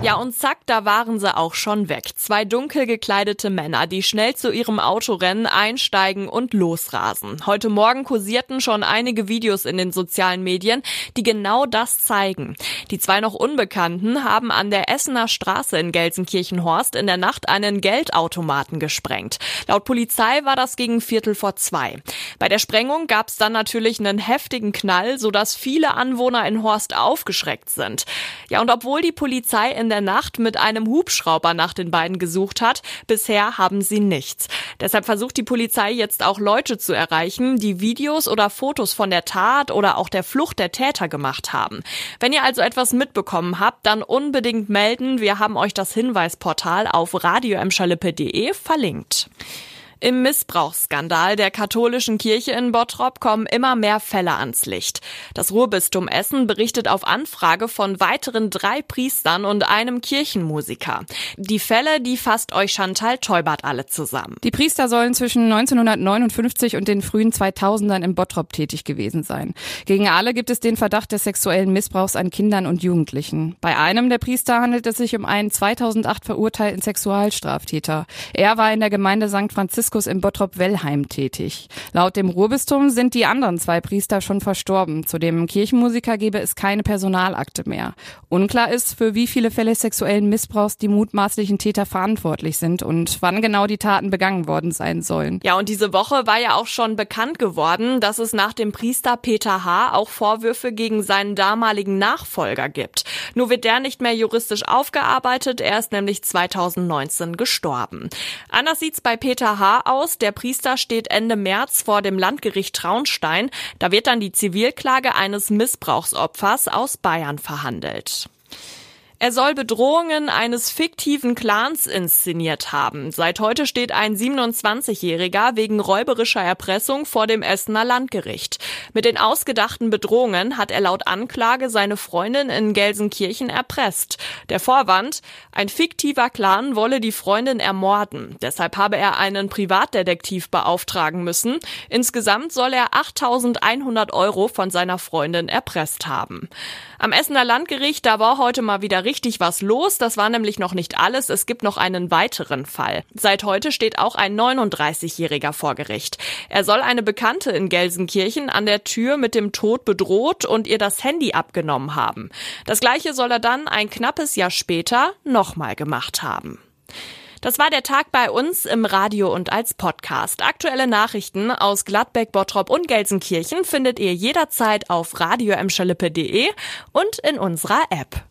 Ja, und zack, da waren sie auch schon weg. Zwei dunkel gekleidete Männer, die schnell zu ihrem Auto rennen, einsteigen und losrasen. Heute Morgen kursierten schon einige Videos in den sozialen Medien, die genau das zeigen. Die zwei noch Unbekannten haben an der Essener Straße in Gelsenkirchenhorst in der Nacht einen Geldautomaten gesprengt. Laut Polizei war das gegen Viertel vor zwei. Bei der Sprengung gab es dann natürlich einen heftigen Knall, sodass viele Anwohner in Horst aufgeschreckt sind. Ja, und obwohl die Polizei in der Nacht mit einem Hubschrauber nach den beiden gesucht hat. Bisher haben sie nichts. Deshalb versucht die Polizei jetzt auch Leute zu erreichen, die Videos oder Fotos von der Tat oder auch der Flucht der Täter gemacht haben. Wenn ihr also etwas mitbekommen habt, dann unbedingt melden. Wir haben euch das Hinweisportal auf radioemschalippe.de verlinkt. Im Missbrauchsskandal der katholischen Kirche in Bottrop kommen immer mehr Fälle ans Licht. Das Ruhrbistum Essen berichtet auf Anfrage von weiteren drei Priestern und einem Kirchenmusiker. Die Fälle, die fasst euch Chantal Teubert alle zusammen. Die Priester sollen zwischen 1959 und den frühen 2000ern in Bottrop tätig gewesen sein. Gegen alle gibt es den Verdacht des sexuellen Missbrauchs an Kindern und Jugendlichen. Bei einem der Priester handelt es sich um einen 2008 verurteilten Sexualstraftäter. Er war in der Gemeinde St. Franziskus Franziskus in Bottrop-Wellheim tätig. Laut dem Ruhrbistum sind die anderen zwei Priester schon verstorben. Zu dem Kirchenmusiker gebe es keine Personalakte mehr. Unklar ist, für wie viele Fälle sexuellen Missbrauchs die mutmaßlichen Täter verantwortlich sind und wann genau die Taten begangen worden sein sollen. Ja, und diese Woche war ja auch schon bekannt geworden, dass es nach dem Priester Peter H. auch Vorwürfe gegen seinen damaligen Nachfolger gibt. Nur wird der nicht mehr juristisch aufgearbeitet, er ist nämlich 2019 gestorben. Anders sieht's bei Peter H aus. Der Priester steht Ende März vor dem Landgericht Traunstein. Da wird dann die Zivilklage eines Missbrauchsopfers aus Bayern verhandelt. Er soll Bedrohungen eines fiktiven Clans inszeniert haben. Seit heute steht ein 27-Jähriger wegen räuberischer Erpressung vor dem Essener Landgericht. Mit den ausgedachten Bedrohungen hat er laut Anklage seine Freundin in Gelsenkirchen erpresst. Der Vorwand, ein fiktiver Clan wolle die Freundin ermorden. Deshalb habe er einen Privatdetektiv beauftragen müssen. Insgesamt soll er 8100 Euro von seiner Freundin erpresst haben. Am Essener Landgericht, da war heute mal wieder richtig was los. Das war nämlich noch nicht alles. Es gibt noch einen weiteren Fall. Seit heute steht auch ein 39-Jähriger vor Gericht. Er soll eine Bekannte in Gelsenkirchen an der Tür mit dem Tod bedroht und ihr das Handy abgenommen haben. Das gleiche soll er dann ein knappes Jahr später nochmal gemacht haben. Das war der Tag bei uns im Radio und als Podcast. Aktuelle Nachrichten aus Gladbeck, Bottrop und Gelsenkirchen findet ihr jederzeit auf radioemschalippe.de und in unserer App.